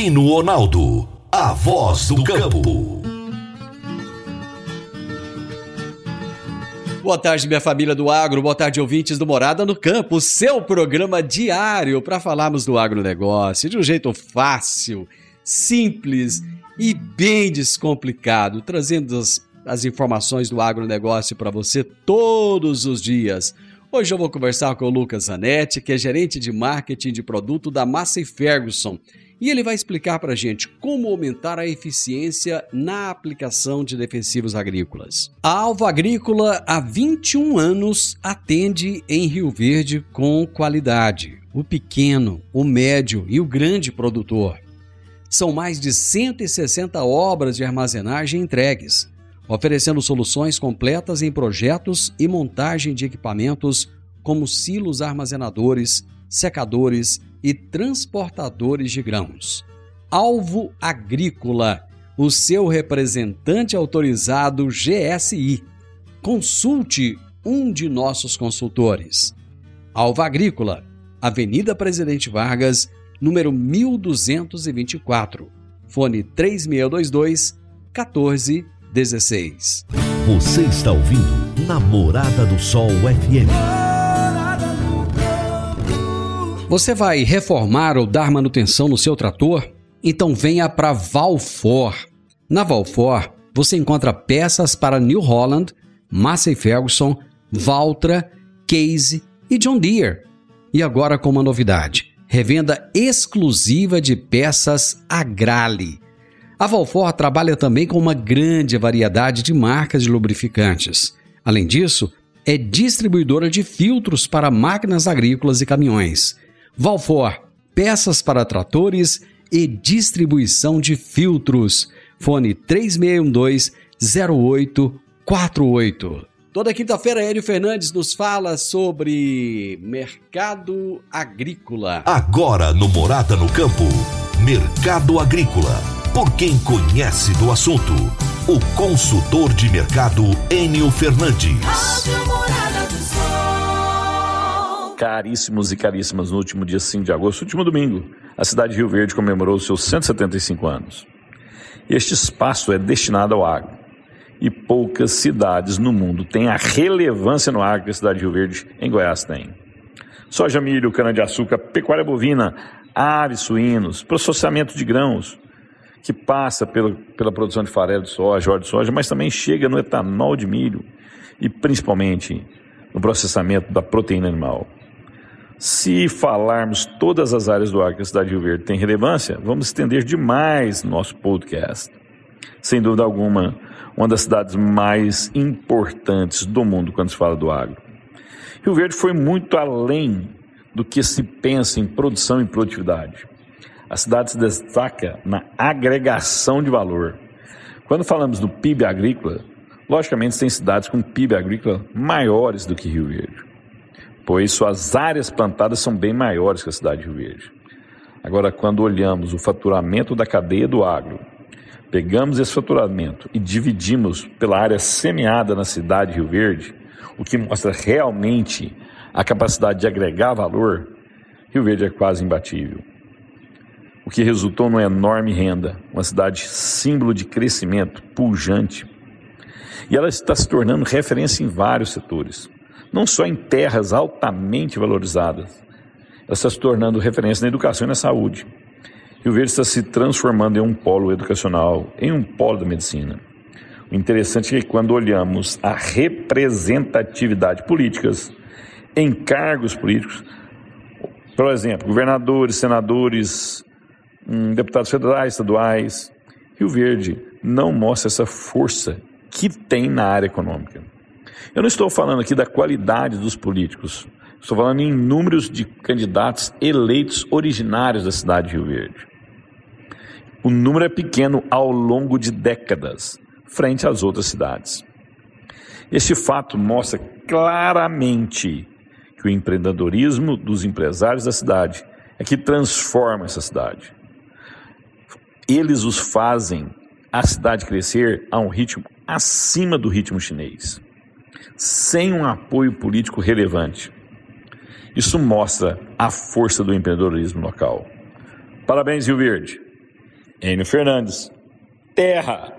Divino Ronaldo, a voz do campo. Boa tarde, minha família do agro. Boa tarde, ouvintes do Morada no Campo, seu programa diário para falarmos do agronegócio de um jeito fácil, simples e bem descomplicado, trazendo as, as informações do agronegócio para você todos os dias. Hoje eu vou conversar com o Lucas Zanetti, que é gerente de marketing de produto da Massey Ferguson e ele vai explicar para a gente como aumentar a eficiência na aplicação de defensivos agrícolas. A Alva Agrícola, há 21 anos, atende em Rio Verde com qualidade. O pequeno, o médio e o grande produtor. São mais de 160 obras de armazenagem entregues, oferecendo soluções completas em projetos e montagem de equipamentos como silos armazenadores, secadores e transportadores de grãos. Alvo Agrícola, o seu representante autorizado GSI. Consulte um de nossos consultores. Alvo Agrícola, Avenida Presidente Vargas, número 1224. Fone 3622 1416. Você está ouvindo Namorada do Sol FM. Você vai reformar ou dar manutenção no seu trator? Então venha para Valfor. Na Valfor, você encontra peças para New Holland, Massey Ferguson, Valtra, Case e John Deere. E agora com uma novidade: revenda exclusiva de peças Agrale. A Valfor trabalha também com uma grande variedade de marcas de lubrificantes. Além disso, é distribuidora de filtros para máquinas agrícolas e caminhões. Valfor, peças para tratores e distribuição de filtros. Fone 3612-0848. Toda quinta-feira, Hélio Fernandes nos fala sobre mercado agrícola. Agora no Morada no Campo, Mercado Agrícola. Por quem conhece do assunto, o consultor de mercado Enio Fernandes. Caríssimos e caríssimas, no último dia 5 de agosto, último domingo, a cidade de Rio Verde comemorou seus 175 anos. Este espaço é destinado ao agro. E poucas cidades no mundo têm a relevância no agro que a cidade de Rio Verde, em Goiás, tem. Soja, milho, cana-de-açúcar, pecuária bovina, aves, suínos, processamento de grãos, que passa pela, pela produção de farelo de soja, óleo de soja, mas também chega no etanol de milho e principalmente no processamento da proteína animal. Se falarmos todas as áreas do ar que a cidade de Rio Verde tem relevância, vamos estender demais nosso podcast. Sem dúvida alguma, uma das cidades mais importantes do mundo quando se fala do agro. Rio Verde foi muito além do que se pensa em produção e produtividade. A cidade se destaca na agregação de valor. Quando falamos do PIB agrícola, logicamente tem cidades com PIB agrícola maiores do que Rio Verde pois suas áreas plantadas são bem maiores que a cidade de Rio Verde. Agora, quando olhamos o faturamento da cadeia do agro, pegamos esse faturamento e dividimos pela área semeada na cidade de Rio Verde, o que mostra realmente a capacidade de agregar valor, Rio Verde é quase imbatível. O que resultou numa enorme renda, uma cidade símbolo de crescimento, pujante. E ela está se tornando referência em vários setores não só em terras altamente valorizadas, ela está se tornando referência na educação e na saúde. Rio Verde está se transformando em um polo educacional, em um polo da medicina. O interessante é que quando olhamos a representatividade políticas, em cargos políticos, por exemplo, governadores, senadores, hum, deputados federais, estaduais, Rio Verde não mostra essa força que tem na área econômica. Eu não estou falando aqui da qualidade dos políticos, estou falando em números de candidatos eleitos originários da cidade de Rio Verde. O número é pequeno ao longo de décadas, frente às outras cidades. Este fato mostra claramente que o empreendedorismo dos empresários da cidade é que transforma essa cidade. Eles os fazem a cidade crescer a um ritmo acima do ritmo chinês sem um apoio político relevante. Isso mostra a força do empreendedorismo local. Parabéns, Rio Verde. Enio Fernandes. Terra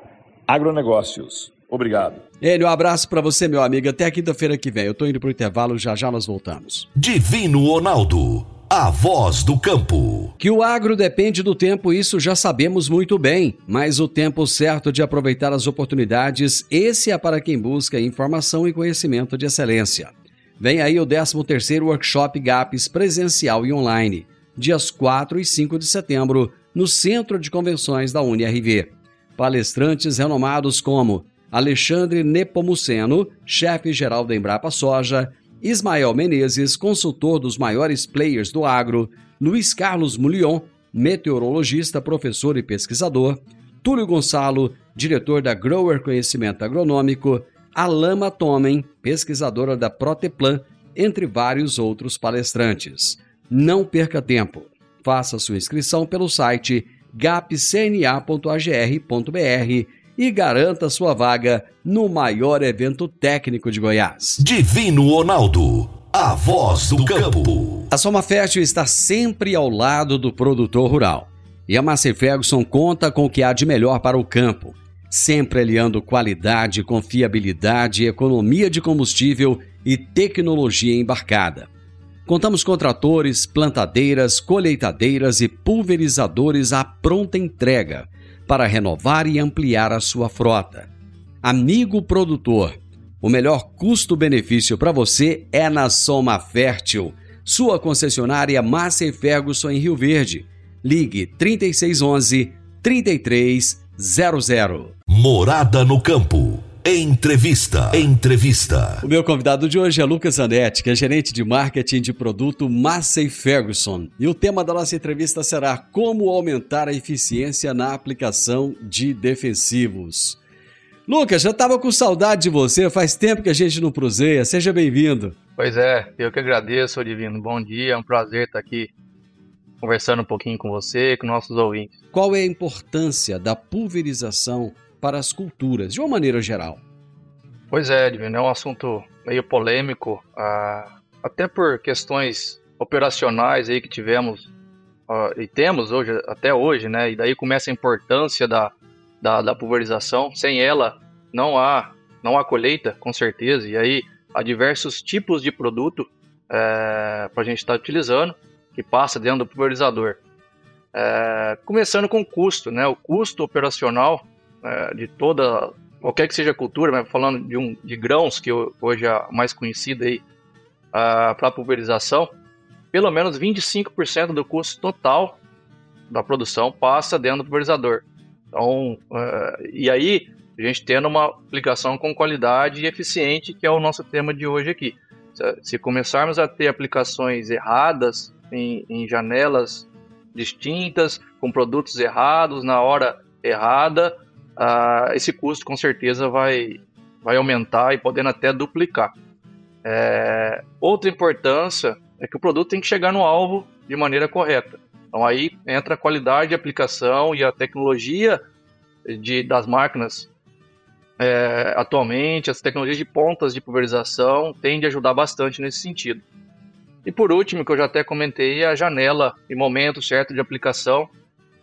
Agronegócios. Obrigado. Enio, um abraço para você, meu amigo. Até quinta-feira que vem. Eu tô indo pro intervalo, já já nós voltamos. Divino Ronaldo, a voz do campo. Que o agro depende do tempo, isso já sabemos muito bem, mas o tempo certo de aproveitar as oportunidades, esse é para quem busca informação e conhecimento de excelência. Vem aí o 13º Workshop GAPS presencial e online, dias 4 e 5 de setembro, no Centro de Convenções da UniRV. Palestrantes renomados como Alexandre Nepomuceno, chefe-geral da Embrapa Soja, Ismael Menezes, consultor dos maiores players do agro, Luiz Carlos Mulion, meteorologista, professor e pesquisador, Túlio Gonçalo, diretor da Grower Conhecimento Agronômico, Alama Tomen, pesquisadora da Proteplan, entre vários outros palestrantes. Não perca tempo. Faça sua inscrição pelo site gapcna.agr.br e garanta sua vaga no maior evento técnico de Goiás. Divino Ronaldo, a voz do campo. A Soma Fértil está sempre ao lado do produtor rural. E a Massey Ferguson conta com o que há de melhor para o campo, sempre aliando qualidade, confiabilidade, economia de combustível e tecnologia embarcada. Contamos com tratores, plantadeiras, colheitadeiras e pulverizadores à pronta entrega para renovar e ampliar a sua frota. Amigo produtor, o melhor custo-benefício para você é na Soma Fértil, sua concessionária Massa Ferguson em Rio Verde. Ligue 3611 3300. Morada no campo. Entrevista. Entrevista. O meu convidado de hoje é Lucas Zanetti, que é gerente de marketing de produto Massey Ferguson. E o tema da nossa entrevista será como aumentar a eficiência na aplicação de defensivos. Lucas, já estava com saudade de você, faz tempo que a gente não proseia. Seja bem-vindo. Pois é, eu que agradeço, Divino. Bom dia, é um prazer estar aqui conversando um pouquinho com você e com nossos ouvintes. Qual é a importância da pulverização para as culturas, de uma maneira geral? Pois é, Edwin, é um assunto meio polêmico, ah, até por questões operacionais aí que tivemos ah, e temos hoje, até hoje, né? E daí começa a importância da, da, da pulverização. Sem ela, não há, não há colheita, com certeza. E aí há diversos tipos de produto é, para a gente estar tá utilizando que passa dentro do pulverizador. É, começando com o custo, né? O custo operacional é, de toda, qualquer que seja a cultura, mas falando de, um, de grãos, que hoje é a mais conhecida aí, para pulverização, pelo menos 25% do custo total da produção passa dentro do pulverizador. Então, uh, e aí, a gente tendo uma aplicação com qualidade e eficiente, que é o nosso tema de hoje aqui. Se começarmos a ter aplicações erradas em, em janelas distintas, com produtos errados, na hora errada, uh, esse custo com certeza vai, vai aumentar e podendo até duplicar. É, outra importância é que o produto tem que chegar no alvo de maneira correta. Então aí entra a qualidade de aplicação e a tecnologia de, das máquinas é, atualmente, as tecnologias de pontas de pulverização tendem a ajudar bastante nesse sentido. E por último, que eu já até comentei, a janela e momento certo de aplicação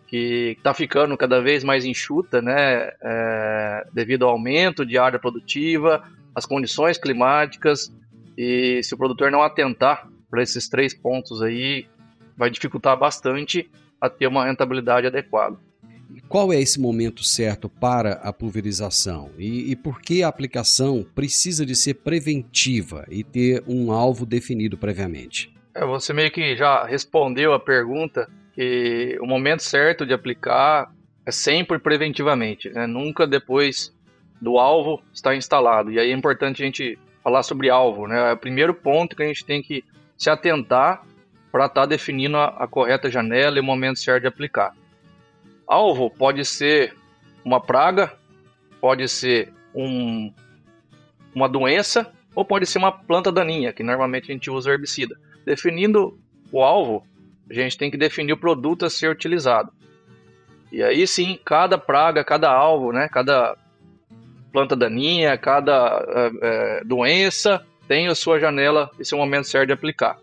que está ficando cada vez mais enxuta, né, é, devido ao aumento de área produtiva, as condições climáticas, e se o produtor não atentar para esses três pontos aí, vai dificultar bastante a ter uma rentabilidade adequada. Qual é esse momento certo para a pulverização? E, e por que a aplicação precisa de ser preventiva e ter um alvo definido previamente? É, você meio que já respondeu a pergunta que o momento certo de aplicar é sempre preventivamente, né? nunca depois do alvo estar instalado. E aí é importante a gente falar sobre alvo, né? É o primeiro ponto que a gente tem que se atentar para estar tá definindo a, a correta janela e o momento certo de aplicar. Alvo pode ser uma praga, pode ser um, uma doença ou pode ser uma planta daninha, que normalmente a gente usa herbicida. Definindo o alvo, a gente tem que definir o produto a ser utilizado. E aí sim, cada praga, cada alvo, né, cada planta daninha, cada é, doença tem a sua janela e seu momento certo de aplicar.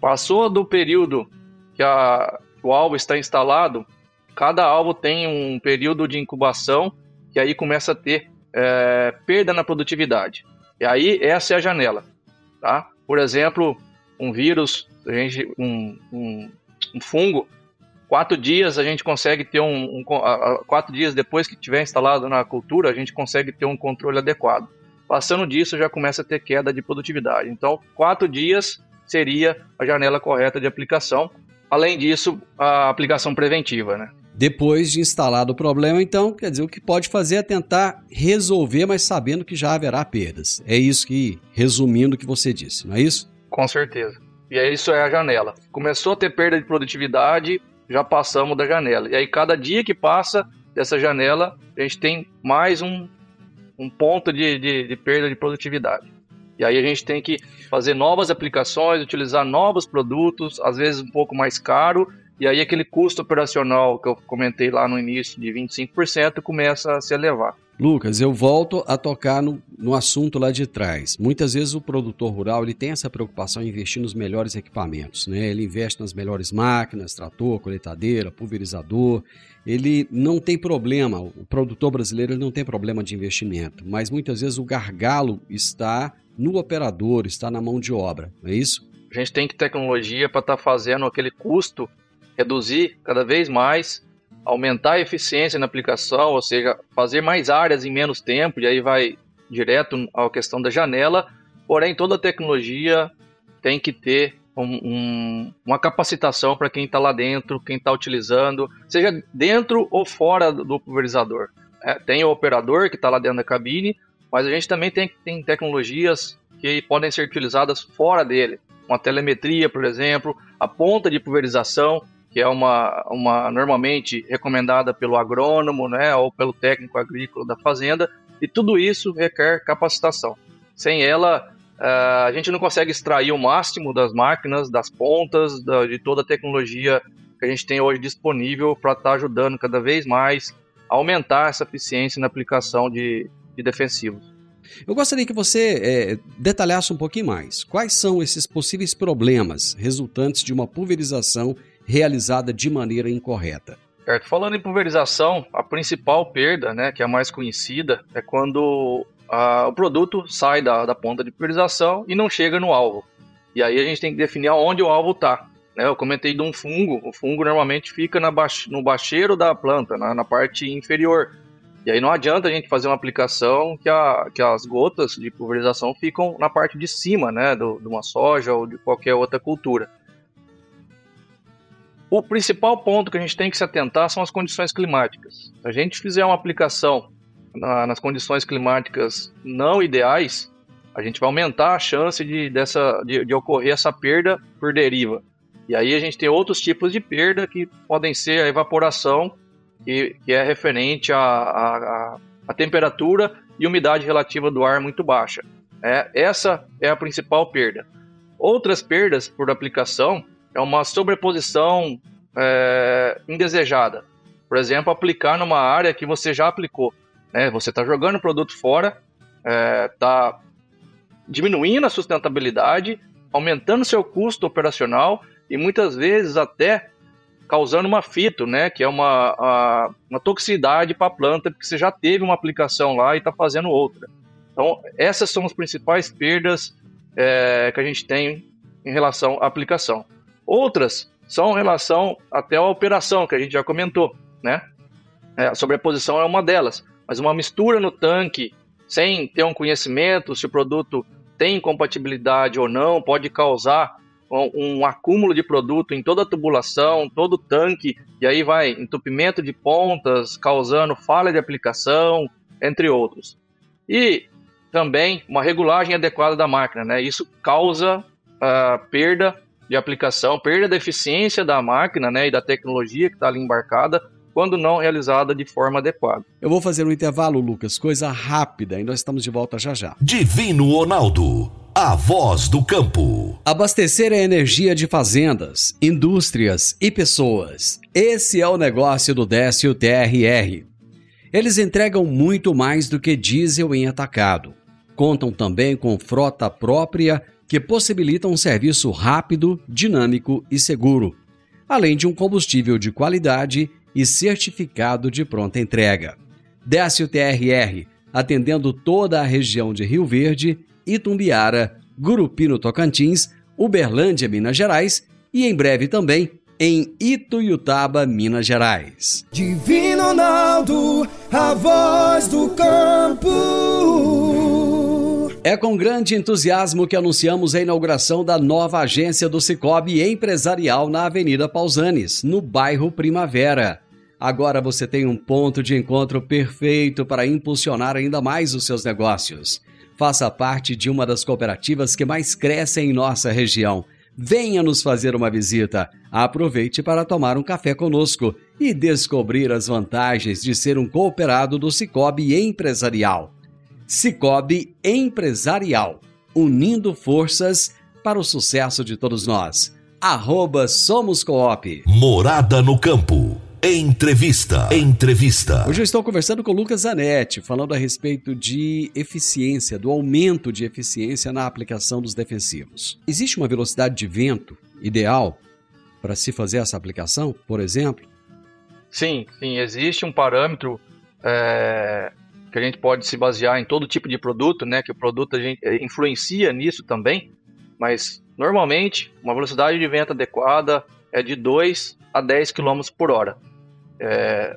Passou do período que a, o alvo está instalado, cada alvo tem um período de incubação que aí começa a ter é, perda na produtividade. E aí essa é a janela, tá? Por exemplo, um vírus, a gente, um, um, um fungo, quatro dias a gente consegue ter um, um, quatro dias depois que tiver instalado na cultura a gente consegue ter um controle adequado. Passando disso já começa a ter queda de produtividade. Então quatro dias seria a janela correta de aplicação. Além disso, a aplicação preventiva, né? Depois de instalado o problema, então, quer dizer, o que pode fazer é tentar resolver, mas sabendo que já haverá perdas. É isso que, resumindo o que você disse, não é isso? Com certeza. E aí isso é a janela. Começou a ter perda de produtividade, já passamos da janela. E aí cada dia que passa dessa janela, a gente tem mais um, um ponto de, de, de perda de produtividade. E aí a gente tem que fazer novas aplicações, utilizar novos produtos, às vezes um pouco mais caro, e aí aquele custo operacional que eu comentei lá no início de 25% começa a se elevar. Lucas, eu volto a tocar no, no assunto lá de trás. Muitas vezes o produtor rural ele tem essa preocupação em investir nos melhores equipamentos. Né? Ele investe nas melhores máquinas, trator, coletadeira, pulverizador. Ele não tem problema, o produtor brasileiro não tem problema de investimento, mas muitas vezes o gargalo está no operador, está na mão de obra, não é isso? A gente tem que tecnologia para estar tá fazendo aquele custo reduzir cada vez mais, aumentar a eficiência na aplicação, ou seja, fazer mais áreas em menos tempo, e aí vai direto à questão da janela. Porém, toda tecnologia tem que ter um, um, uma capacitação para quem está lá dentro, quem está utilizando, seja dentro ou fora do pulverizador. É, tem o operador que está lá dentro da cabine, mas a gente também tem, tem tecnologias que podem ser utilizadas fora dele. Uma telemetria, por exemplo, a ponta de pulverização, que é uma, uma normalmente recomendada pelo agrônomo, né, ou pelo técnico agrícola da fazenda, e tudo isso requer capacitação. Sem ela, uh, a gente não consegue extrair o máximo das máquinas, das pontas, de toda a tecnologia que a gente tem hoje disponível para estar tá ajudando cada vez mais a aumentar essa eficiência na aplicação de, de defensivos. Eu gostaria que você é, detalhasse um pouquinho mais. Quais são esses possíveis problemas resultantes de uma pulverização realizada de maneira incorreta. Certo. Falando em pulverização, a principal perda, né, que é a mais conhecida, é quando a, o produto sai da, da ponta de pulverização e não chega no alvo. E aí a gente tem que definir onde o alvo está. Né? Eu comentei de um fungo. O fungo normalmente fica baix, no bacheiro da planta, na, na, parte inferior. E aí não adianta a gente fazer uma aplicação que, a, que as gotas de pulverização ficam na parte de cima, né, do, de uma soja ou de qualquer outra cultura. O principal ponto que a gente tem que se atentar são as condições climáticas. Se a gente fizer uma aplicação na, nas condições climáticas não ideais, a gente vai aumentar a chance de, dessa, de, de, ocorrer essa perda por deriva. E aí a gente tem outros tipos de perda que podem ser a evaporação, que, que é referente à, à, temperatura e umidade relativa do ar muito baixa. É, essa é a principal perda. Outras perdas por aplicação é uma sobreposição é, indesejada. Por exemplo, aplicar numa área que você já aplicou. Né? Você está jogando o produto fora, está é, diminuindo a sustentabilidade, aumentando seu custo operacional e muitas vezes até causando uma fito, né? Que é uma, a, uma toxicidade para a planta, porque você já teve uma aplicação lá e está fazendo outra. Então, essas são as principais perdas é, que a gente tem em relação à aplicação. Outras são em relação até à operação, que a gente já comentou, né? É, a sobreposição é uma delas, mas uma mistura no tanque sem ter um conhecimento se o produto tem compatibilidade ou não pode causar um, um acúmulo de produto em toda a tubulação, todo o tanque, e aí vai entupimento de pontas, causando falha de aplicação, entre outros. E também uma regulagem adequada da máquina, né? Isso causa uh, perda de aplicação, perda da eficiência da máquina né, e da tecnologia que está ali embarcada, quando não realizada de forma adequada. Eu vou fazer um intervalo, Lucas, coisa rápida, e nós estamos de volta já já. Divino Ronaldo, a voz do campo. Abastecer a energia de fazendas, indústrias e pessoas. Esse é o negócio do Décio TRR. Eles entregam muito mais do que diesel em atacado. Contam também com frota própria que possibilita um serviço rápido, dinâmico e seguro, além de um combustível de qualidade e certificado de pronta entrega. Décio TRR, atendendo toda a região de Rio Verde, Itumbiara, Gurupi no Tocantins, Uberlândia, Minas Gerais e em breve também em Ituiutaba, Minas Gerais. Divino Ronaldo, a voz do campo. É com grande entusiasmo que anunciamos a inauguração da nova agência do Cicobi Empresarial na Avenida Pausanes, no bairro Primavera. Agora você tem um ponto de encontro perfeito para impulsionar ainda mais os seus negócios. Faça parte de uma das cooperativas que mais crescem em nossa região venha nos fazer uma visita. Aproveite para tomar um café conosco e descobrir as vantagens de ser um cooperado do Cicobi Empresarial. Cicobi Empresarial, unindo forças para o sucesso de todos nós. Arroba Somos Coop. Morada no Campo. Entrevista. Entrevista. Hoje eu estou conversando com o Lucas Zanetti, falando a respeito de eficiência, do aumento de eficiência na aplicação dos defensivos. Existe uma velocidade de vento ideal para se fazer essa aplicação, por exemplo? Sim, sim, existe um parâmetro é, que a gente pode se basear em todo tipo de produto, né? Que o produto a gente é, influencia nisso também, mas normalmente uma velocidade de vento adequada é de 2 a 10 km por hora. É,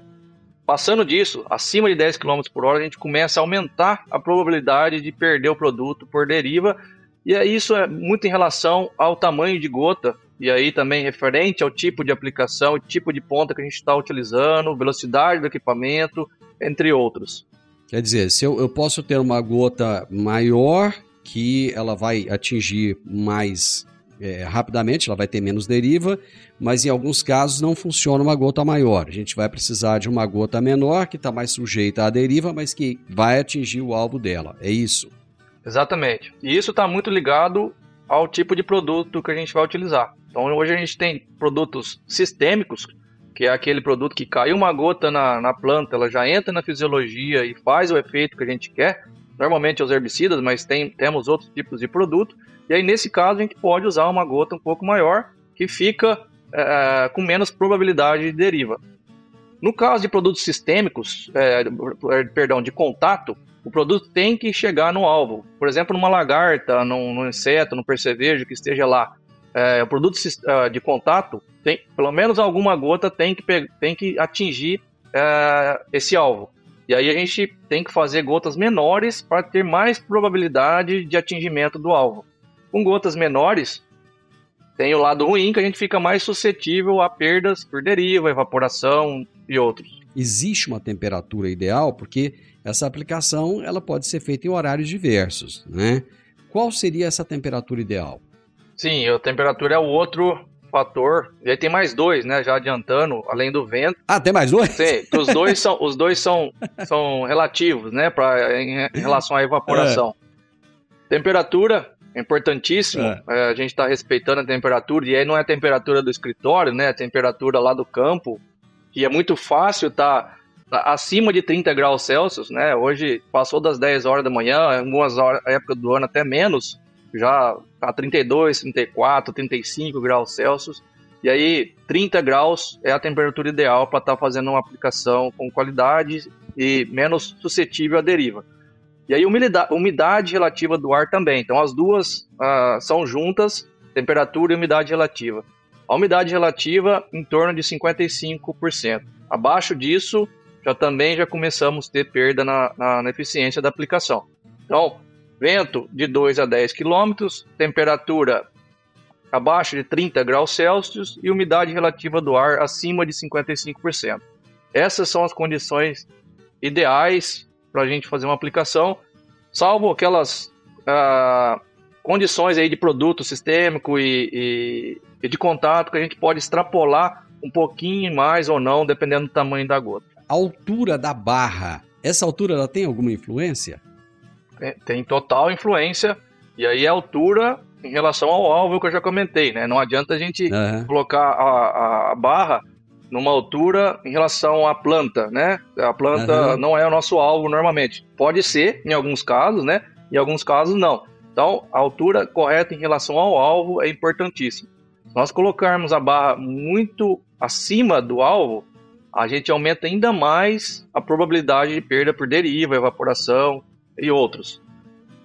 passando disso, acima de 10 km por hora, a gente começa a aumentar a probabilidade de perder o produto por deriva, e isso é muito em relação ao tamanho de gota, e aí também referente ao tipo de aplicação, tipo de ponta que a gente está utilizando, velocidade do equipamento, entre outros. Quer dizer, se eu, eu posso ter uma gota maior que ela vai atingir mais é, rapidamente, ela vai ter menos deriva, mas em alguns casos não funciona uma gota maior. A gente vai precisar de uma gota menor, que está mais sujeita à deriva, mas que vai atingir o alvo dela. É isso. Exatamente. E isso está muito ligado ao tipo de produto que a gente vai utilizar. Então hoje a gente tem produtos sistêmicos, que é aquele produto que caiu uma gota na, na planta, ela já entra na fisiologia e faz o efeito que a gente quer. Normalmente os herbicidas, mas tem, temos outros tipos de produto. E aí, nesse caso, a gente pode usar uma gota um pouco maior, que fica é, com menos probabilidade de deriva. No caso de produtos sistêmicos, é, perdão, de contato, o produto tem que chegar no alvo. Por exemplo, numa lagarta, num, num inseto, num percevejo que esteja lá. É, produto é, de contato, tem, pelo menos alguma gota tem que, tem que atingir é, esse alvo. E aí a gente tem que fazer gotas menores para ter mais probabilidade de atingimento do alvo. Com gotas menores, tem o lado ruim que a gente fica mais suscetível a perdas por deriva, evaporação e outros. Existe uma temperatura ideal porque essa aplicação ela pode ser feita em horários diversos, né? Qual seria essa temperatura ideal? Sim, a temperatura é o outro fator. E aí tem mais dois, né? Já adiantando, além do vento. Ah, tem mais dois? Sim, os dois são, os dois são, são relativos, né? Pra, em, em relação à evaporação. É. Temperatura é importantíssimo é. É, a gente estar tá respeitando a temperatura, e aí não é a temperatura do escritório, né? É a temperatura lá do campo, e é muito fácil estar tá acima de 30 graus Celsius, né? Hoje passou das 10 horas da manhã, algumas horas, época do ano até menos, já a 32, 34, 35 graus Celsius. E aí, 30 graus é a temperatura ideal para estar tá fazendo uma aplicação com qualidade e menos suscetível à deriva. E aí, umidade, umidade relativa do ar também. Então, as duas uh, são juntas, temperatura e umidade relativa. A umidade relativa em torno de 55%. Abaixo disso, já também já começamos a ter perda na, na, na eficiência da aplicação. Então, vento de 2 a 10 km, temperatura abaixo de 30 graus Celsius e umidade relativa do ar acima de 55%. Essas são as condições ideais para a gente fazer uma aplicação, salvo aquelas ah, condições aí de produto sistêmico e, e, e, de contato que a gente pode extrapolar um pouquinho mais ou não, dependendo do tamanho da gota. A altura da barra, essa altura ela tem alguma influência? Tem, tem total influência, e aí a altura em relação ao alvo que eu já comentei, né? Não adianta a gente uhum. colocar a, a barra numa altura em relação à planta, né? A planta uhum. não é o nosso alvo normalmente. Pode ser, em alguns casos, né? Em alguns casos, não. Então, a altura correta em relação ao alvo é importantíssima. Se nós colocarmos a barra muito acima do alvo, a gente aumenta ainda mais a probabilidade de perda por deriva, evaporação e outros.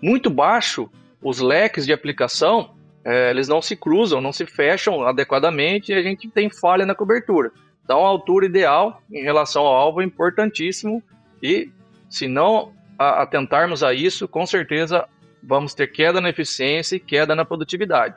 Muito baixo, os leques de aplicação, é, eles não se cruzam, não se fecham adequadamente e a gente tem falha na cobertura. Então, a altura ideal em relação ao alvo é importantíssimo e, se não atentarmos a isso, com certeza vamos ter queda na eficiência e queda na produtividade.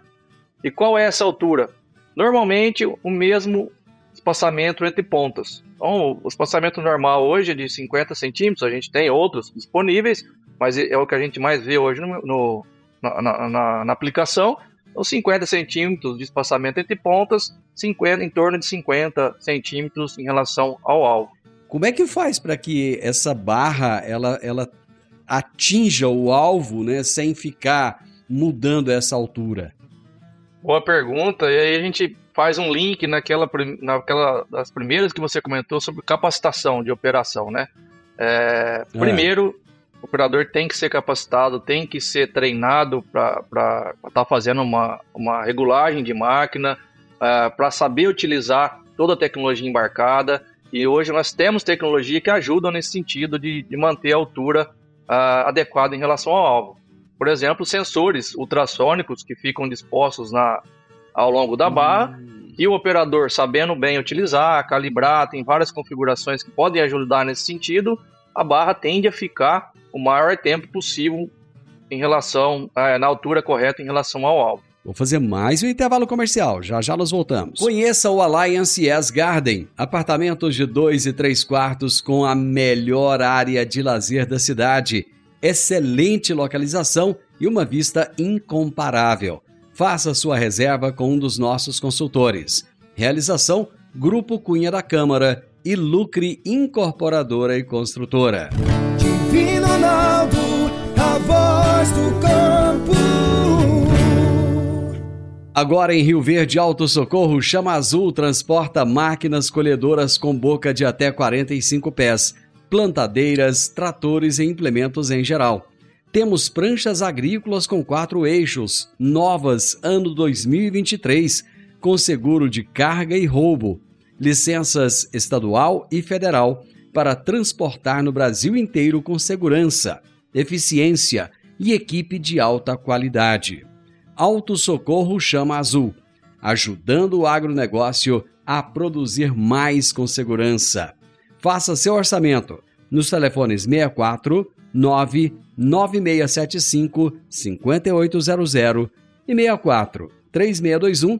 E qual é essa altura? Normalmente, o mesmo espaçamento entre pontas. Então, o espaçamento normal hoje é de 50 centímetros, a gente tem outros disponíveis, mas é o que a gente mais vê hoje no, no na, na, na, aplicação. Então, 50 centímetros de espaçamento entre pontas, 50, em torno de 50 centímetros em relação ao alvo. Como é que faz para que essa barra ela, ela atinja o alvo né, sem ficar mudando essa altura? Boa pergunta. E aí a gente faz um link naquela, naquela das primeiras que você comentou sobre capacitação de operação, né? É, é. Primeiro, o operador tem que ser capacitado, tem que ser treinado para estar tá fazendo uma, uma regulagem de máquina, é, para saber utilizar toda a tecnologia embarcada. E hoje nós temos tecnologia que ajuda nesse sentido de, de manter a altura uh, adequada em relação ao alvo. Por exemplo, sensores ultrassônicos que ficam dispostos na, ao longo da barra hum. e o operador sabendo bem utilizar, calibrar, tem várias configurações que podem ajudar nesse sentido, a barra tende a ficar o maior tempo possível em relação é, na altura correta em relação ao alvo. Vou fazer mais um intervalo comercial, já já nós voltamos. Conheça o Alliance Yes Garden, apartamentos de 2 e 3 quartos com a melhor área de lazer da cidade, excelente localização e uma vista incomparável. Faça sua reserva com um dos nossos consultores. Realização: Grupo Cunha da Câmara e Lucre Incorporadora e Construtora. Divino Ronaldo, a voz do campo. Agora em Rio Verde Alto Socorro, Chama Azul transporta máquinas colhedoras com boca de até 45 pés, plantadeiras, tratores e implementos em geral. Temos pranchas agrícolas com quatro eixos, novas ano 2023, com seguro de carga e roubo, licenças estadual e federal para transportar no Brasil inteiro com segurança, eficiência e equipe de alta qualidade. Auto Socorro Chama Azul, ajudando o agronegócio a produzir mais com segurança. Faça seu orçamento nos telefones 64 99675 5800 e 64 3621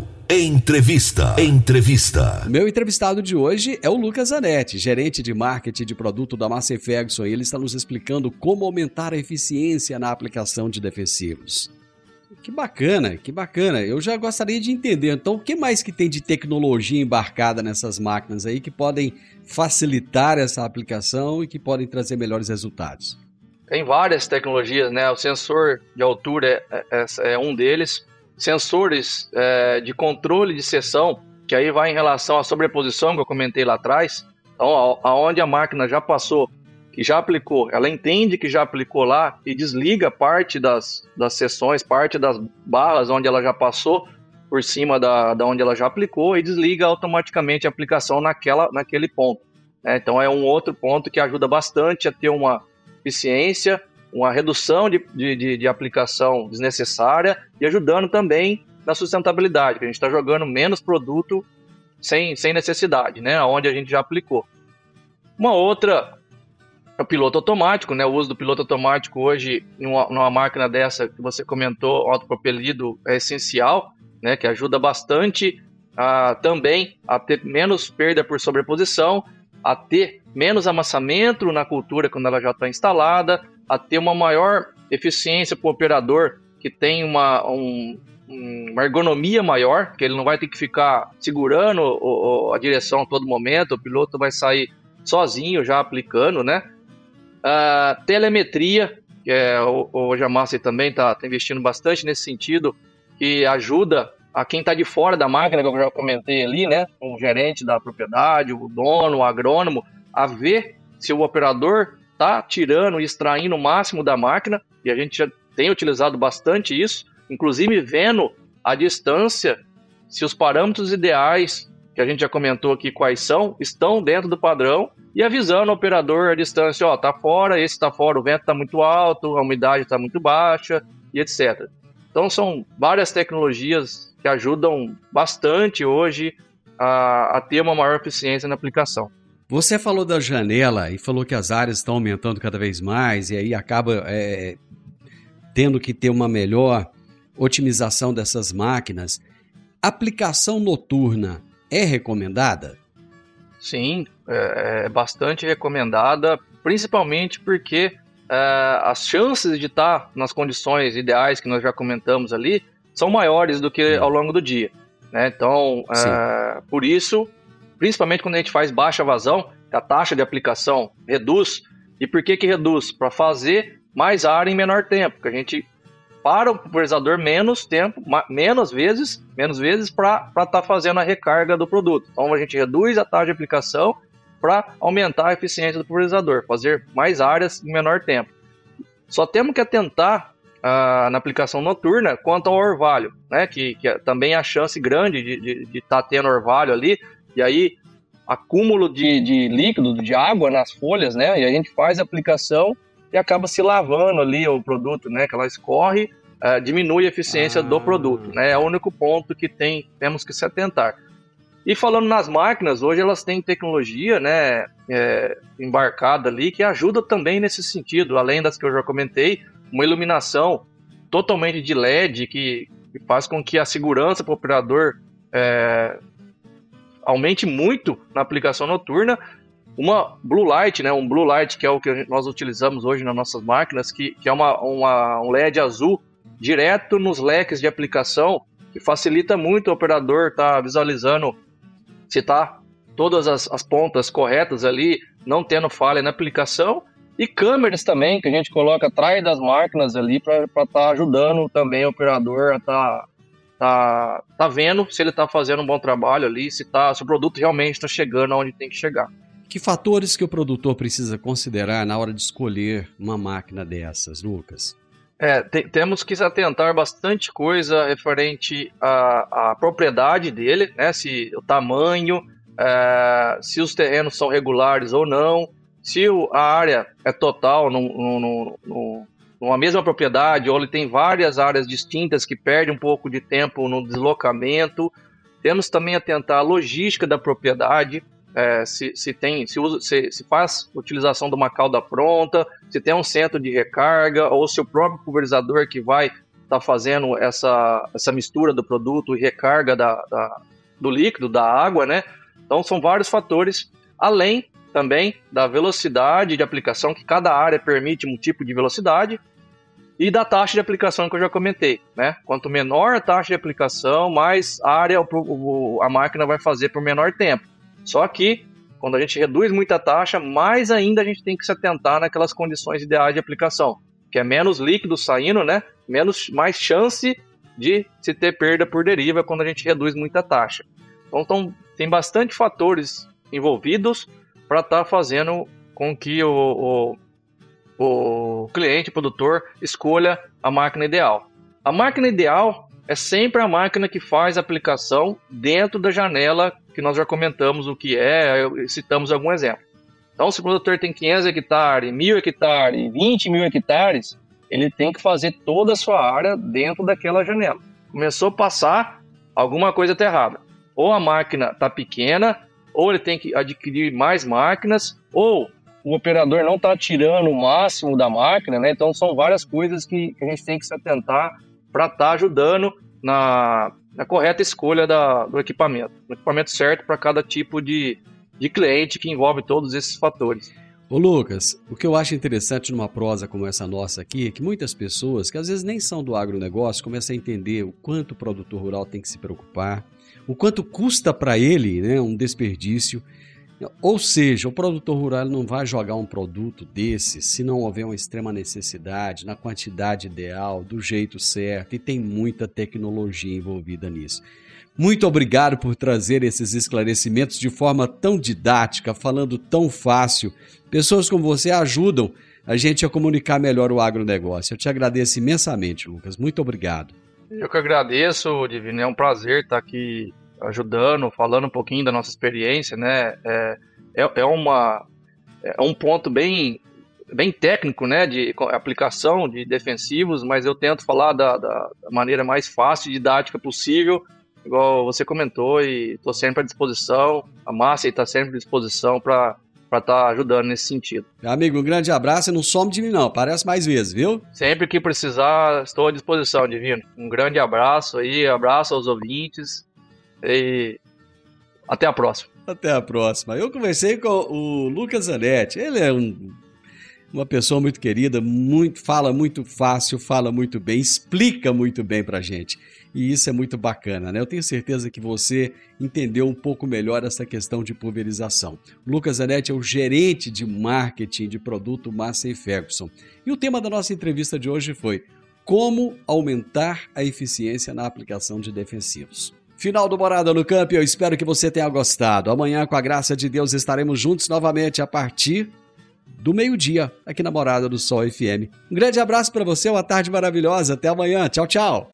Entrevista. Entrevista. Meu entrevistado de hoje é o Lucas Zanetti, gerente de marketing de produto da Massey Ferguson, e ele está nos explicando como aumentar a eficiência na aplicação de defensivos. Que bacana, que bacana. Eu já gostaria de entender, então, o que mais que tem de tecnologia embarcada nessas máquinas aí que podem facilitar essa aplicação e que podem trazer melhores resultados? Tem várias tecnologias, né? O sensor de altura é, é, é um deles sensores é, de controle de seção, que aí vai em relação à sobreposição que eu comentei lá atrás. Então, aonde a máquina já passou, que já aplicou, ela entende que já aplicou lá e desliga parte das, das seções, parte das barras onde ela já passou por cima da, da onde ela já aplicou e desliga automaticamente a aplicação naquela, naquele ponto. É, então é um outro ponto que ajuda bastante a ter uma eficiência uma redução de, de, de, aplicação desnecessária e ajudando também na sustentabilidade, que a gente está jogando menos produto sem, sem necessidade, né? Onde a gente já aplicou. Uma outra piloto automático, né? O uso do piloto automático hoje, numa, numa máquina dessa que você comentou, autopropelido, é essencial, né? Que ajuda bastante a, também a ter menos perda por sobreposição, a ter menos amassamento na cultura quando ela já está instalada, a ter uma maior eficiência para o operador que tem uma, um, uma ergonomia maior, que ele não vai ter que ficar segurando o, o, a direção a todo momento, o piloto vai sair sozinho já aplicando, né? Uh, telemetria, que é, o, o também está tá investindo bastante nesse sentido, que ajuda a quem está de fora da máquina, que eu já comentei ali, né? O gerente da propriedade, o dono, o agrônomo, a ver se o operador está tirando e extraindo o máximo da máquina, e a gente já tem utilizado bastante isso, inclusive vendo a distância, se os parâmetros ideais, que a gente já comentou aqui quais são, estão dentro do padrão, e avisando o operador a distância, ó, tá fora, esse tá fora, o vento tá muito alto, a umidade tá muito baixa, e etc. Então são várias tecnologias que ajudam bastante hoje a, a ter uma maior eficiência na aplicação. Você falou da janela e falou que as áreas estão aumentando cada vez mais e aí acaba é, tendo que ter uma melhor otimização dessas máquinas. Aplicação noturna é recomendada? Sim, é, é bastante recomendada, principalmente porque é, as chances de estar nas condições ideais que nós já comentamos ali são maiores do que ao longo do dia. Né? Então, é, por isso, principalmente quando a gente faz baixa vazão, a taxa de aplicação reduz. E por que, que reduz? Para fazer mais área em menor tempo, que a gente para o pulverizador menos tempo, menos vezes, menos vezes para estar tá fazendo a recarga do produto. Então a gente reduz a taxa de aplicação para aumentar a eficiência do pulverizador, fazer mais áreas em menor tempo. Só temos que atentar ah, na aplicação noturna quanto ao orvalho, né? Que, que é também a chance grande de estar tá tendo orvalho ali, e aí acúmulo de, de líquido, de água nas folhas, né? E a gente faz a aplicação e acaba se lavando ali o produto, né? Que ela escorre, uh, diminui a eficiência ah. do produto, né? É o único ponto que tem, temos que se atentar. E falando nas máquinas, hoje elas têm tecnologia, né, é, embarcada ali que ajuda também nesse sentido, além das que eu já comentei, uma iluminação totalmente de LED que, que faz com que a segurança para o operador é, aumente muito na aplicação noturna. Uma blue light, né, um blue light que é o que nós utilizamos hoje nas nossas máquinas, que, que é uma, uma, um LED azul direto nos leques de aplicação, que facilita muito o operador estar tá visualizando se está todas as, as, pontas corretas ali, não tendo falha na aplicação, e câmeras também, que a gente coloca atrás das máquinas ali para estar tá ajudando também o operador a estar tá, tá, tá vendo se ele está fazendo um bom trabalho ali, se, tá, se o produto realmente está chegando aonde tem que chegar. Que fatores que o produtor precisa considerar na hora de escolher uma máquina dessas, Lucas? É, te, temos que se atentar bastante coisa referente à, à propriedade dele, né? Se o tamanho, é, se os terrenos são regulares ou não, se o, a área é total no, no, no, numa mesma propriedade ou ele tem várias áreas distintas que perde um pouco de tempo no deslocamento. Temos também atentar à logística da propriedade, é, se, se, tem, se, usa, se, se, faz utilização de uma cauda pronta, se tem um centro de recarga, ou se o próprio pulverizador que vai estar tá fazendo essa, essa mistura do produto e recarga da, da, do líquido, da água, né? Então são vários fatores, além também da velocidade de aplicação, que cada área permite um tipo de velocidade, e da taxa de aplicação que eu já comentei, né? Quanto menor a taxa de aplicação, mais área a máquina vai fazer por menor tempo. Só que, quando a gente reduz muita taxa, mais ainda a gente tem que se atentar naquelas condições ideais de aplicação, que é menos líquido saindo, né? Menos, mais chance de se ter perda por deriva quando a gente reduz muita taxa. Então, então tem bastante fatores envolvidos para estar tá fazendo com que o, o, o cliente, o produtor, escolha a máquina ideal. A máquina ideal é sempre a máquina que faz a aplicação dentro da janela que nós já comentamos o que é, citamos algum exemplo. Então, se o produtor tem 500 hectares, 1.000 hectares, 20 mil hectares, ele tem que fazer toda a sua área dentro daquela janela. Começou a passar, alguma coisa está errada. Ou a máquina está pequena, ou ele tem que adquirir mais máquinas, ou o operador não está tirando o máximo da máquina, né? Então são várias coisas que, a gente tem que se atentar para estar tá ajudando na, na, correta escolha da, do equipamento. O equipamento certo para cada tipo de, de cliente que envolve todos esses fatores. Ô Lucas, o que eu acho interessante numa prosa como essa nossa aqui é que muitas pessoas, que às vezes nem são do agronegócio, começam a entender o quanto o produtor rural tem que se preocupar, o quanto custa para ele né, um desperdício. Ou seja, o produtor rural não vai jogar um produto desse se não houver uma extrema necessidade, na quantidade ideal, do jeito certo, e tem muita tecnologia envolvida nisso. Muito obrigado por trazer esses esclarecimentos de forma tão didática, falando tão fácil. Pessoas como você ajudam a gente a comunicar melhor o agronegócio. Eu te agradeço imensamente, Lucas. Muito obrigado. Eu que agradeço, Divino. É um prazer estar aqui ajudando, falando um pouquinho da nossa experiência, né? É, é, é, uma, é um ponto bem, bem técnico, né? De aplicação de defensivos, mas eu tento falar da, da, da maneira mais fácil e didática possível, igual você comentou, e estou sempre à disposição. A Márcia está sempre à disposição para para estar tá ajudando nesse sentido. Meu amigo, um grande abraço e não some de mim não, aparece mais vezes, viu? Sempre que precisar, estou à disposição, Divino. Um grande abraço aí, abraço aos ouvintes e até a próxima. Até a próxima. Eu conversei com o Lucas Zanetti, ele é um, uma pessoa muito querida, muito fala muito fácil, fala muito bem, explica muito bem pra gente e isso é muito bacana, né? Eu tenho certeza que você entendeu um pouco melhor essa questão de pulverização. Lucas Zanetti é o gerente de marketing de produto Massey Ferguson. E o tema da nossa entrevista de hoje foi como aumentar a eficiência na aplicação de defensivos. Final do Morada no Campo, eu espero que você tenha gostado. Amanhã, com a graça de Deus, estaremos juntos novamente a partir do meio-dia, aqui na Morada do Sol FM. Um grande abraço para você, uma tarde maravilhosa. Até amanhã. Tchau, tchau.